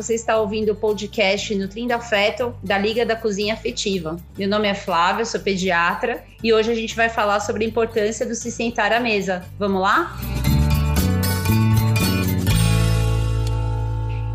você está ouvindo o podcast Nutrindo Afeto da Liga da Cozinha Afetiva. Meu nome é Flávia, sou pediatra e hoje a gente vai falar sobre a importância do se sentar à mesa. Vamos lá?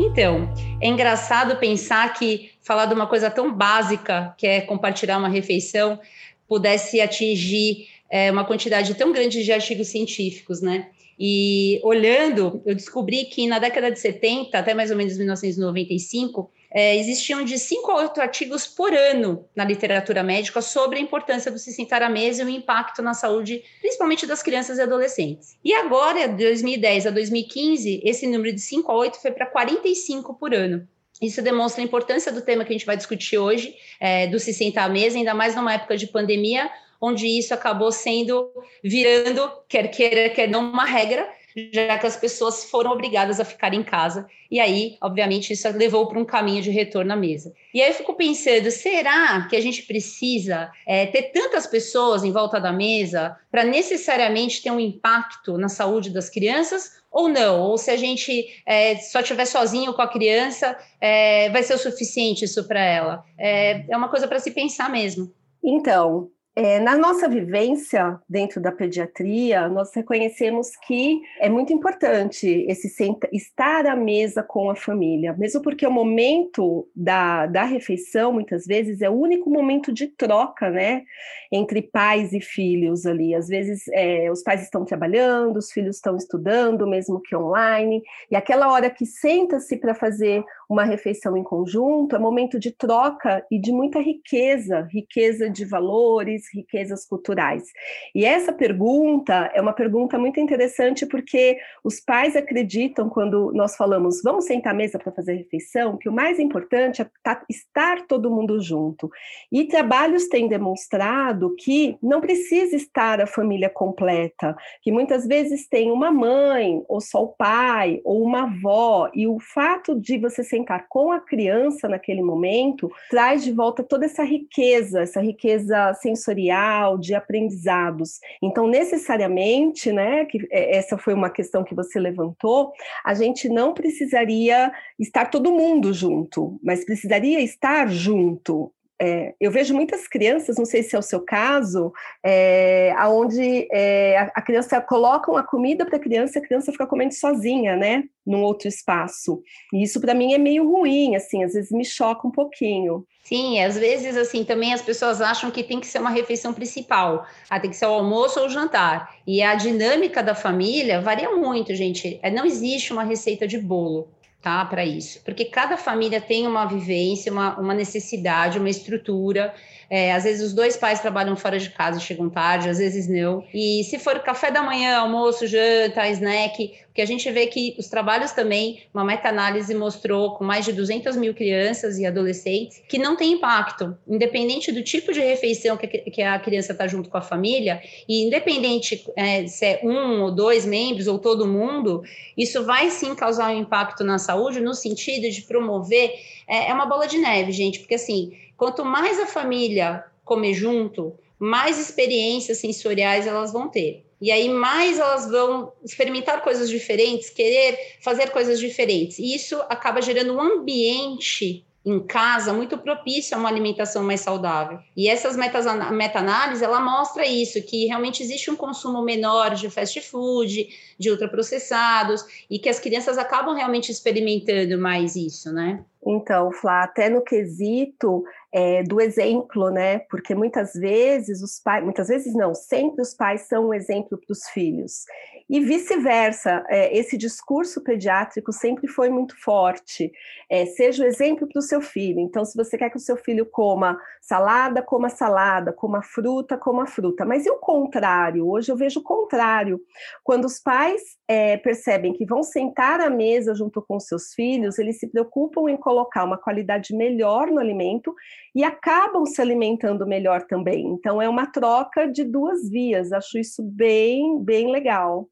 Então, é engraçado pensar que falar de uma coisa tão básica, que é compartilhar uma refeição, pudesse atingir é, uma quantidade tão grande de artigos científicos, né? E olhando, eu descobri que na década de 70, até mais ou menos 1995, é, existiam de 5 a 8 artigos por ano na literatura médica sobre a importância do se sentar à mesa e o impacto na saúde, principalmente das crianças e adolescentes. E agora, de 2010 a 2015, esse número de 5 a 8 foi para 45 por ano. Isso demonstra a importância do tema que a gente vai discutir hoje, é, do se sentar à mesa, ainda mais numa época de pandemia, onde isso acabou sendo virando, quer queira, quer não, uma regra, já que as pessoas foram obrigadas a ficar em casa. E aí, obviamente, isso levou para um caminho de retorno à mesa. E aí eu fico pensando: será que a gente precisa é, ter tantas pessoas em volta da mesa para necessariamente ter um impacto na saúde das crianças? Ou não? Ou se a gente é, só estiver sozinho com a criança, é, vai ser o suficiente isso para ela? É, é uma coisa para se pensar mesmo. Então, é, na nossa vivência dentro da pediatria, nós reconhecemos que é muito importante esse senta, estar à mesa com a família, mesmo porque o momento da, da refeição, muitas vezes, é o único momento de troca, né, entre pais e filhos ali. Às vezes, é, os pais estão trabalhando, os filhos estão estudando, mesmo que online, e aquela hora que senta-se para fazer uma refeição em conjunto é momento de troca e de muita riqueza, riqueza de valores, riquezas culturais. E essa pergunta é uma pergunta muito interessante porque os pais acreditam quando nós falamos vamos sentar à mesa para fazer refeição, que o mais importante é tá, estar todo mundo junto. E trabalhos têm demonstrado que não precisa estar a família completa, que muitas vezes tem uma mãe, ou só o pai, ou uma avó, e o fato de você sentar com a criança naquele momento, traz de volta toda essa riqueza, essa riqueza sensorial, de aprendizados. Então, necessariamente, né, que é, essa foi uma questão que você levantou, a gente não precisaria estar todo mundo junto, mas precisaria estar junto, é, eu vejo muitas crianças, não sei se é o seu caso, é, onde é, a criança coloca uma comida para a criança, a criança fica comendo sozinha, né, num outro espaço. E isso para mim é meio ruim, assim, às vezes me choca um pouquinho. Sim, às vezes assim também as pessoas acham que tem que ser uma refeição principal, ah, tem que ser o almoço ou o jantar. E a dinâmica da família varia muito, gente. É, não existe uma receita de bolo tá? Para isso, porque cada família tem uma vivência, uma, uma necessidade, uma estrutura. É, às vezes os dois pais trabalham fora de casa e chegam tarde, às vezes não. E se for café da manhã, almoço, janta, snack, que a gente vê que os trabalhos também, uma meta-análise mostrou com mais de 200 mil crianças e adolescentes, que não tem impacto, independente do tipo de refeição que, que a criança está junto com a família, e independente é, se é um ou dois membros ou todo mundo, isso vai sim causar um impacto na saúde, no sentido de promover, é, é uma bola de neve, gente, porque assim, quanto mais a família comer junto, mais experiências sensoriais elas vão ter. E aí mais elas vão experimentar coisas diferentes, querer fazer coisas diferentes. E isso acaba gerando um ambiente em casa muito propício a uma alimentação mais saudável. E essas meta-análises, ela mostra isso, que realmente existe um consumo menor de fast food, de ultraprocessados, e que as crianças acabam realmente experimentando mais isso, né? Então, Flá, até no quesito é, do exemplo, né? Porque muitas vezes os pais, muitas vezes não, sempre os pais são um exemplo para os filhos. E vice-versa, é, esse discurso pediátrico sempre foi muito forte. É, seja o exemplo para o seu filho. Então, se você quer que o seu filho coma salada, coma salada, coma fruta, coma fruta. Mas e o contrário? Hoje eu vejo o contrário. Quando os pais é, percebem que vão sentar à mesa junto com seus filhos, eles se preocupam em colocar uma qualidade melhor no alimento e acabam se alimentando melhor também. Então, é uma troca de duas vias. Acho isso bem, bem legal.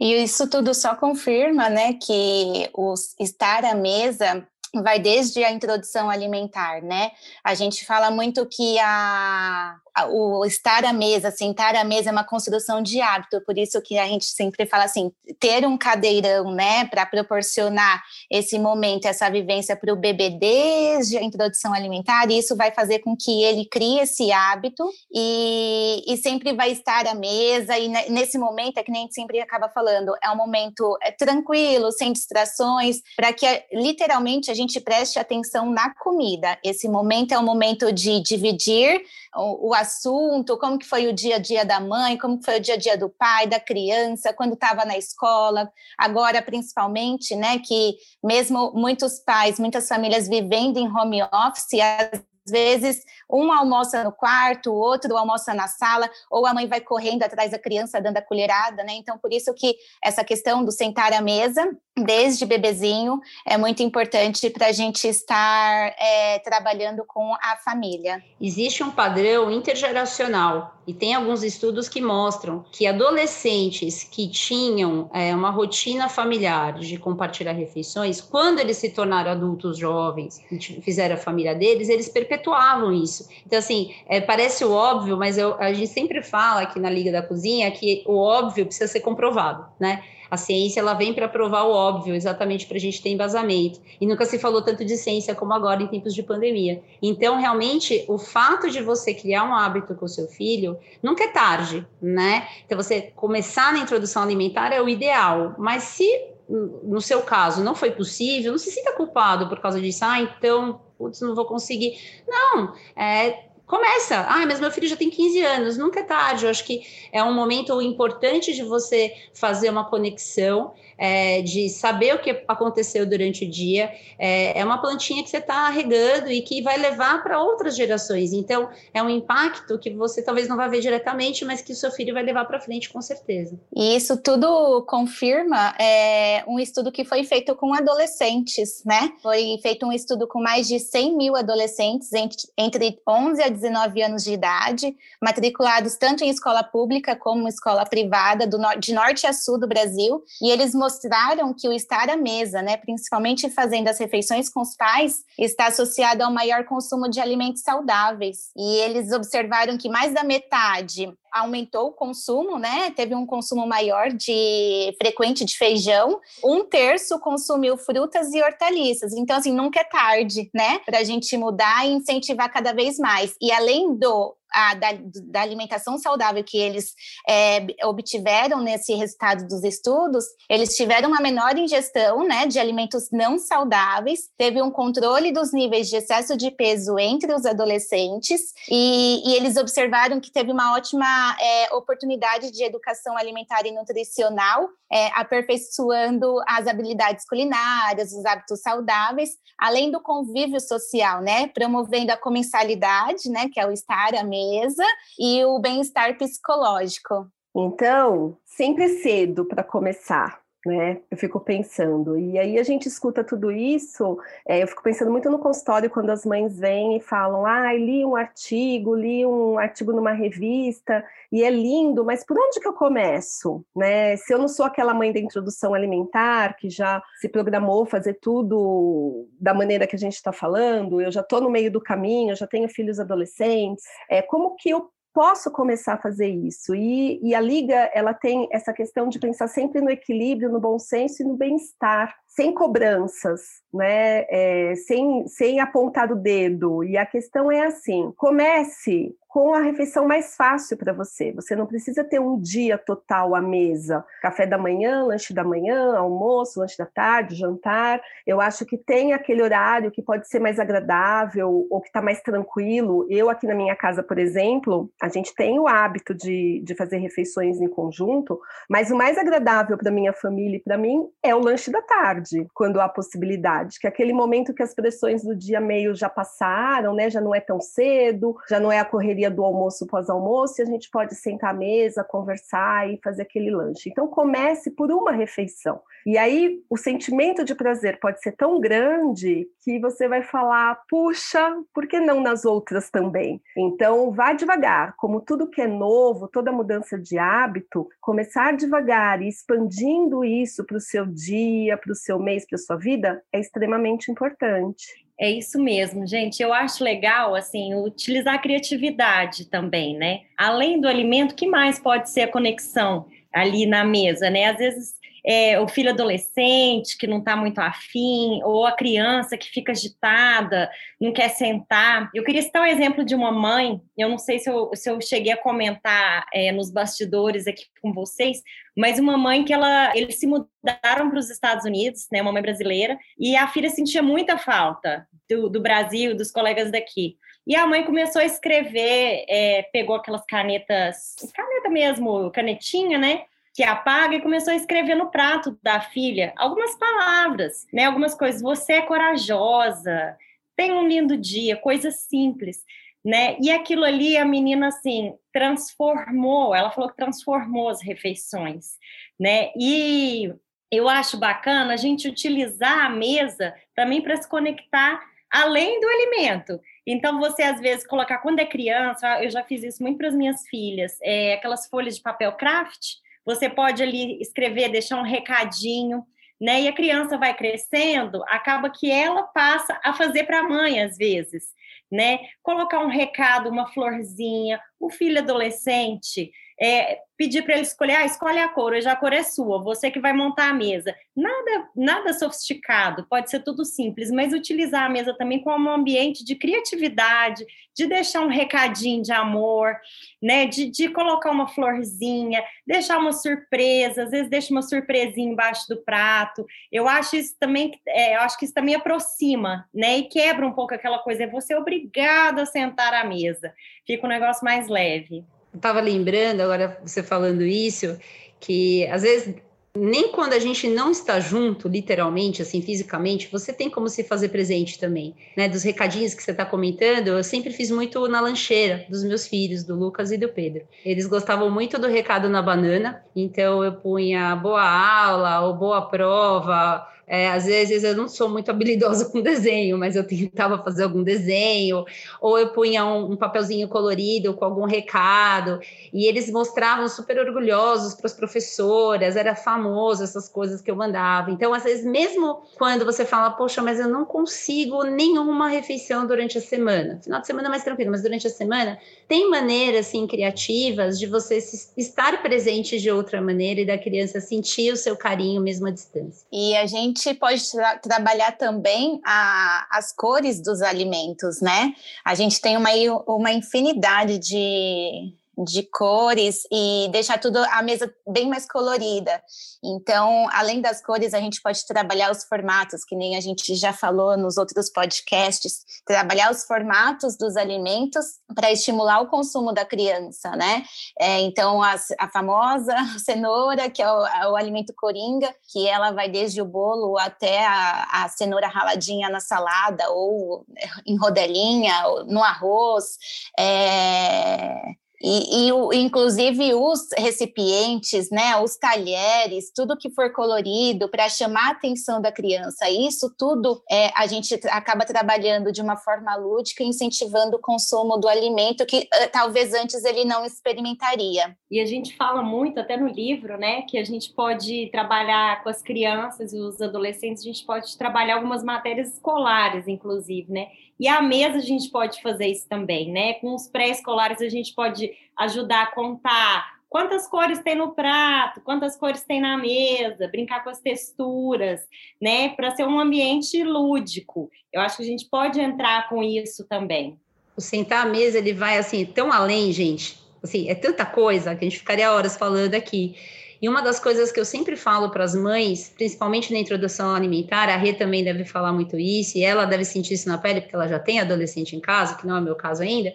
E isso tudo só confirma, né, que o estar à mesa vai desde a introdução alimentar, né? A gente fala muito que a, o estar à mesa, sentar à mesa é uma construção de hábito, por isso que a gente sempre fala assim, ter um cadeirão, né, para proporcionar esse momento, essa vivência para o bebê desde a introdução alimentar, isso vai fazer com que ele crie esse hábito e, e sempre vai estar à mesa, e nesse momento, é que nem a gente sempre acaba falando, é um momento é, tranquilo, sem distrações, para que literalmente a gente preste atenção na comida. Esse momento é um momento de dividir o, o assunto, como que foi o dia a dia da mãe, como foi o dia a dia do pai, da criança, quando estava na escola, agora principalmente, né, que mesmo muitos pais, muitas famílias vivendo em home office, vezes um almoça no quarto, o outro almoça na sala, ou a mãe vai correndo atrás da criança dando a colherada, né? Então, por isso que essa questão do sentar à mesa, desde bebezinho, é muito importante para a gente estar é, trabalhando com a família. Existe um padrão intergeracional e tem alguns estudos que mostram que adolescentes que tinham é, uma rotina familiar de compartilhar refeições, quando eles se tornaram adultos jovens e fizeram a família deles, eles perpetuavam isso isso. Então, assim, é, parece o óbvio, mas eu, a gente sempre fala aqui na Liga da Cozinha que o óbvio precisa ser comprovado, né? A ciência ela vem para provar o óbvio, exatamente para a gente ter embasamento. E nunca se falou tanto de ciência como agora em tempos de pandemia. Então, realmente, o fato de você criar um hábito com o seu filho nunca é tarde, né? Então, você começar na introdução alimentar é o ideal. Mas se no seu caso não foi possível, não se sinta culpado por causa disso. Ah, então putz, não vou conseguir. Não, é, começa. Ah, mas meu filho já tem 15 anos, nunca é tarde. Eu acho que é um momento importante de você fazer uma conexão é, de saber o que aconteceu durante o dia. É, é uma plantinha que você está regando e que vai levar para outras gerações. Então, é um impacto que você talvez não vai ver diretamente, mas que o seu filho vai levar para frente com certeza. E isso tudo confirma é, um estudo que foi feito com adolescentes, né? Foi feito um estudo com mais de 100 mil adolescentes entre, entre 11 a 19 anos de idade, matriculados tanto em escola pública como escola privada, do, de norte a sul do Brasil, e eles mostraram que o estar à mesa, né, principalmente fazendo as refeições com os pais, está associado ao maior consumo de alimentos saudáveis. E eles observaram que mais da metade aumentou o consumo, né? Teve um consumo maior de frequente de feijão. Um terço consumiu frutas e hortaliças. Então, assim, nunca é tarde, né? Para a gente mudar e incentivar cada vez mais. E além do a, da, da, alimentação saudável que eles é, obtiveram nesse resultado dos estudos, eles tiveram uma menor ingestão né, de alimentos não saudáveis, teve um controle dos níveis de excesso de peso entre os adolescentes, e, e eles observaram que teve uma ótima é, oportunidade de educação alimentar e nutricional, é, aperfeiçoando as habilidades culinárias, os hábitos saudáveis, além do convívio social, né, promovendo a comensalidade, né, que é o estar à mesa, e o bem-estar psicológico. Então, sempre cedo para começar né? Eu fico pensando. E aí a gente escuta tudo isso, é, eu fico pensando muito no consultório quando as mães vêm e falam: ah, li um artigo, li um artigo numa revista, e é lindo, mas por onde que eu começo? Né? Se eu não sou aquela mãe da introdução alimentar que já se programou fazer tudo da maneira que a gente está falando, eu já estou no meio do caminho, já tenho filhos adolescentes, é, como que eu posso começar a fazer isso. E, e, a Liga ela tem essa questão de pensar sempre no equilíbrio, no bom senso e no bem-estar, sem cobranças, né? É, sem, sem apontar o dedo. E a questão é assim: comece com a refeição mais fácil para você. Você não precisa ter um dia total à mesa, café da manhã, lanche da manhã, almoço, lanche da tarde, jantar. Eu acho que tem aquele horário que pode ser mais agradável ou que está mais tranquilo. Eu aqui na minha casa, por exemplo, a gente tem o hábito de, de fazer refeições em conjunto, mas o mais agradável para minha família e para mim é o lanche da tarde, quando há possibilidade, que é aquele momento que as pressões do dia meio já passaram, né? Já não é tão cedo, já não é a correria do almoço pós-almoço e a gente pode sentar à mesa, conversar e fazer aquele lanche. Então comece por uma refeição. E aí o sentimento de prazer pode ser tão grande que você vai falar, puxa, por que não nas outras também? Então vá devagar, como tudo que é novo, toda mudança de hábito, começar devagar e expandindo isso para o seu dia, para os seu mês, para sua vida, é extremamente importante. É isso mesmo, gente. Eu acho legal, assim, utilizar a criatividade também, né? Além do alimento, que mais pode ser a conexão ali na mesa, né? Às vezes é, o filho adolescente que não está muito afim, ou a criança que fica agitada, não quer sentar. Eu queria citar um exemplo de uma mãe, eu não sei se eu, se eu cheguei a comentar é, nos bastidores aqui com vocês, mas uma mãe que ela, eles se mudaram para os Estados Unidos, né, uma mãe brasileira, e a filha sentia muita falta do, do Brasil, dos colegas daqui. E a mãe começou a escrever, é, pegou aquelas canetas, caneta mesmo, canetinha, né? Que apaga e começou a escrever no prato da filha algumas palavras, né? Algumas coisas. Você é corajosa, tem um lindo dia, coisas simples, né? E aquilo ali a menina assim transformou. Ela falou que transformou as refeições, né? E eu acho bacana a gente utilizar a mesa também para se conectar além do alimento. Então, você às vezes colocar, quando é criança, eu já fiz isso muito para as minhas filhas, é, aquelas folhas de papel craft, você pode ali escrever, deixar um recadinho, né? E a criança vai crescendo, acaba que ela passa a fazer para a mãe às vezes, né? Colocar um recado, uma florzinha, o filho adolescente, é, pedir para ele escolher, ah, escolhe a cor, hoje a cor é sua, você que vai montar a mesa. Nada, nada sofisticado, pode ser tudo simples, mas utilizar a mesa também como um ambiente de criatividade, de deixar um recadinho de amor, né? De, de colocar uma florzinha, deixar uma surpresa, às vezes deixa uma surpresinha embaixo do prato. Eu acho isso também, é, eu acho que isso também aproxima, né? E quebra um pouco aquela coisa, é você obrigado a sentar à mesa. Fica um negócio mais leve estava lembrando, agora você falando isso, que às vezes nem quando a gente não está junto, literalmente, assim, fisicamente, você tem como se fazer presente também, né? Dos recadinhos que você está comentando, eu sempre fiz muito na lancheira dos meus filhos, do Lucas e do Pedro. Eles gostavam muito do recado na banana, então eu punha boa aula ou boa prova, é, às vezes eu não sou muito habilidosa com desenho, mas eu tentava fazer algum desenho, ou eu punha um, um papelzinho colorido com algum recado, e eles mostravam super orgulhosos para as professoras, era famoso essas coisas que eu mandava. Então, às vezes, mesmo quando você fala, poxa, mas eu não consigo nenhuma refeição durante a semana, final de semana é mais tranquilo, mas durante a semana, tem maneiras assim criativas de você estar presente de outra maneira e da criança sentir o seu carinho mesmo à distância. E a gente pode tra trabalhar também a, as cores dos alimentos, né? A gente tem uma, uma infinidade de de cores e deixar tudo a mesa bem mais colorida. Então, além das cores, a gente pode trabalhar os formatos, que nem a gente já falou nos outros podcasts, trabalhar os formatos dos alimentos para estimular o consumo da criança, né? É, então, a, a, famosa cenoura, que é o, é o, alimento coringa, que ela vai desde o bolo até a, a cenoura raladinha na salada ou em rodelinha, no arroz. É, e, e o, inclusive os recipientes, né, os talheres, tudo que for colorido para chamar a atenção da criança, isso tudo é, a gente acaba trabalhando de uma forma lúdica, incentivando o consumo do alimento que uh, talvez antes ele não experimentaria. E a gente fala muito, até no livro, né, que a gente pode trabalhar com as crianças e os adolescentes, a gente pode trabalhar algumas matérias escolares, inclusive, né? E à mesa a gente pode fazer isso também, né? Com os pré-escolares a gente pode ajudar a contar quantas cores tem no prato, quantas cores tem na mesa, brincar com as texturas, né? Para ser um ambiente lúdico. Eu acho que a gente pode entrar com isso também. O sentar à mesa ele vai assim tão além, gente. Assim, é tanta coisa que a gente ficaria horas falando aqui. E uma das coisas que eu sempre falo para as mães, principalmente na introdução alimentar, a Rê também deve falar muito isso, e ela deve sentir isso na pele, porque ela já tem adolescente em casa, que não é o meu caso ainda,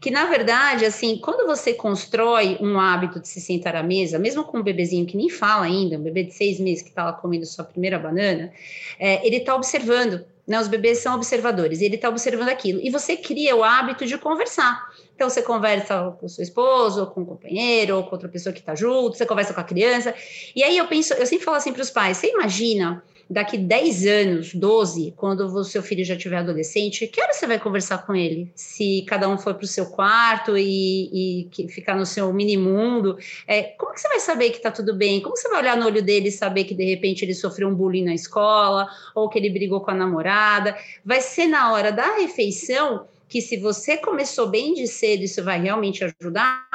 que na verdade, assim, quando você constrói um hábito de se sentar à mesa, mesmo com um bebezinho que nem fala ainda, um bebê de seis meses que está lá comendo sua primeira banana, é, ele está observando né, os bebês são observadores, ele está observando aquilo. E você cria o hábito de conversar. Então você conversa com o seu esposo, ou com o companheiro, ou com outra pessoa que está junto, você conversa com a criança. E aí eu penso, eu sempre falo assim para os pais: você imagina daqui 10 anos, 12, quando o seu filho já tiver adolescente, que hora você vai conversar com ele? Se cada um for para o seu quarto e, e ficar no seu mini mundo, é, como que você vai saber que está tudo bem? Como você vai olhar no olho dele e saber que de repente ele sofreu um bullying na escola ou que ele brigou com a namorada? Vai ser na hora da refeição que se você começou bem de cedo, isso vai realmente ajudar,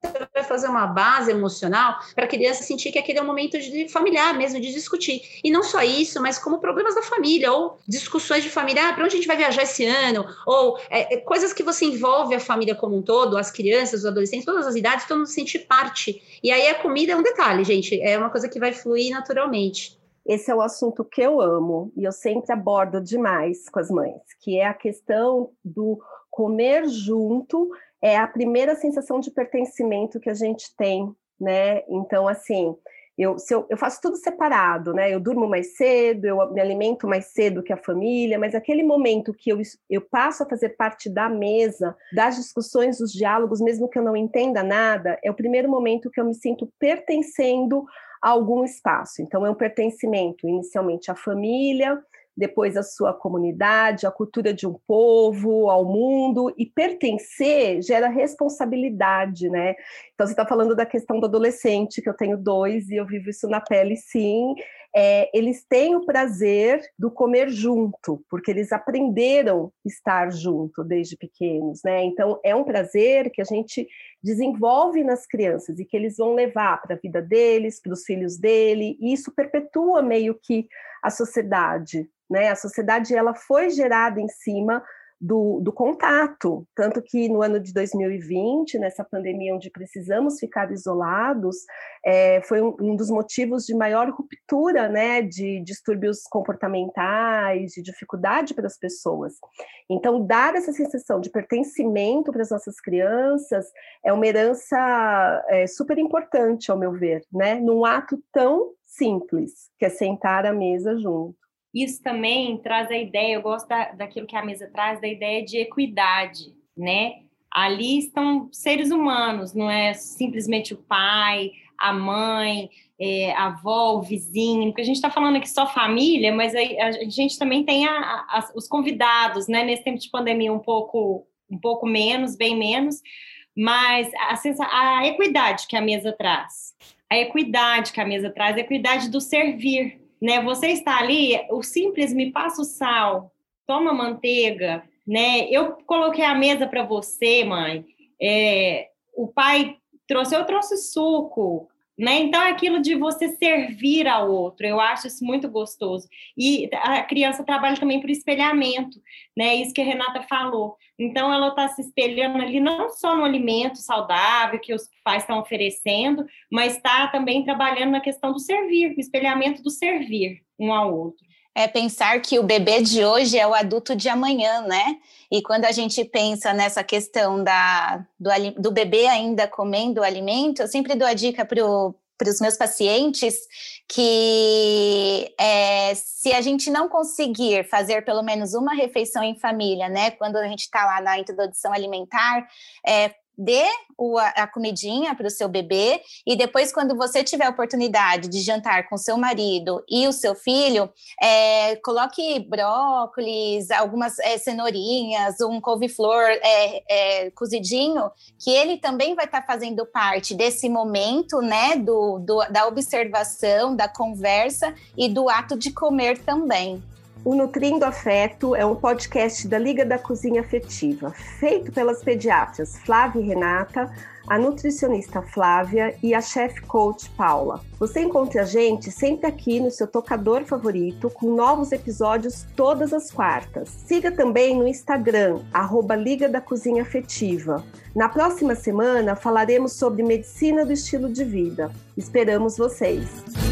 você vai fazer uma base emocional para a criança sentir que aquele é um momento de familiar mesmo, de discutir. E não só isso, mas como problemas da família, ou discussões de família, ah, para onde a gente vai viajar esse ano, ou é, é, coisas que você envolve a família como um todo, as crianças, os adolescentes, todas as idades, todo mundo sentir parte. E aí a comida é um detalhe, gente, é uma coisa que vai fluir naturalmente. Esse é o assunto que eu amo e eu sempre abordo demais com as mães, que é a questão do comer junto, é a primeira sensação de pertencimento que a gente tem, né? Então, assim, eu, eu, eu faço tudo separado, né? Eu durmo mais cedo, eu me alimento mais cedo que a família, mas aquele momento que eu, eu passo a fazer parte da mesa, das discussões, dos diálogos, mesmo que eu não entenda nada, é o primeiro momento que eu me sinto pertencendo a algum espaço. Então, é um pertencimento inicialmente à família, depois à sua comunidade, à cultura de um povo, ao mundo, e pertencer gera responsabilidade, né? Então, você está falando da questão do adolescente, que eu tenho dois e eu vivo isso na pele, sim. É, eles têm o prazer do comer junto, porque eles aprenderam estar junto desde pequenos, né? Então, é um prazer que a gente desenvolve nas crianças e que eles vão levar para a vida deles, para os filhos dele, e isso perpetua meio que a sociedade, né? A sociedade ela foi gerada em cima do, do, contato. Tanto que no ano de 2020, nessa pandemia onde precisamos ficar isolados, é, foi um, um, dos motivos de maior ruptura né, de distúrbios comportamentais, de dificuldade para as pessoas. Então, dar essa sensação de pertencimento para as nossas crianças é uma herança é, super importante, ao meu ver, né, num ato tão simples, que é sentar à mesa junto isso também traz a ideia, eu gosto da, daquilo que a mesa traz, da ideia de equidade, né? Ali estão seres humanos, não é simplesmente o pai, a mãe, é, a avó, o vizinho, porque a gente está falando aqui só família, mas a, a gente também tem a, a, os convidados, né? Nesse tempo de pandemia, um pouco, um pouco menos, bem menos, mas a, a equidade que a mesa traz, a equidade que a mesa traz, a equidade do servir, né? Você está ali, o simples me passa o sal, toma manteiga, né? Eu coloquei a mesa para você, mãe. É, o pai trouxe, eu trouxe suco, né? Então, é aquilo de você servir ao outro, eu acho isso muito gostoso. E a criança trabalha também por espelhamento, né? Isso que a Renata falou. Então, ela está se espelhando ali não só no alimento saudável que os pais estão oferecendo, mas está também trabalhando na questão do servir, o espelhamento do servir um ao outro é pensar que o bebê de hoje é o adulto de amanhã, né? E quando a gente pensa nessa questão da, do, do bebê ainda comendo alimento, eu sempre dou a dica para os meus pacientes que é, se a gente não conseguir fazer pelo menos uma refeição em família, né? Quando a gente está lá na introdução alimentar, é, dê a comidinha para o seu bebê e depois, quando você tiver a oportunidade de jantar com seu marido e o seu filho, é, coloque brócolis, algumas é, cenourinhas, um couve-flor é, é, cozidinho, que ele também vai estar tá fazendo parte desse momento, né, do, do, da observação, da conversa e do ato de comer também. O Nutrindo Afeto é um podcast da Liga da Cozinha Afetiva, feito pelas pediatras Flávia e Renata, a nutricionista Flávia e a chef coach Paula. Você encontra a gente sempre aqui no seu tocador favorito, com novos episódios todas as quartas. Siga também no Instagram, arroba Liga da Cozinha Afetiva. Na próxima semana falaremos sobre medicina do estilo de vida. Esperamos vocês!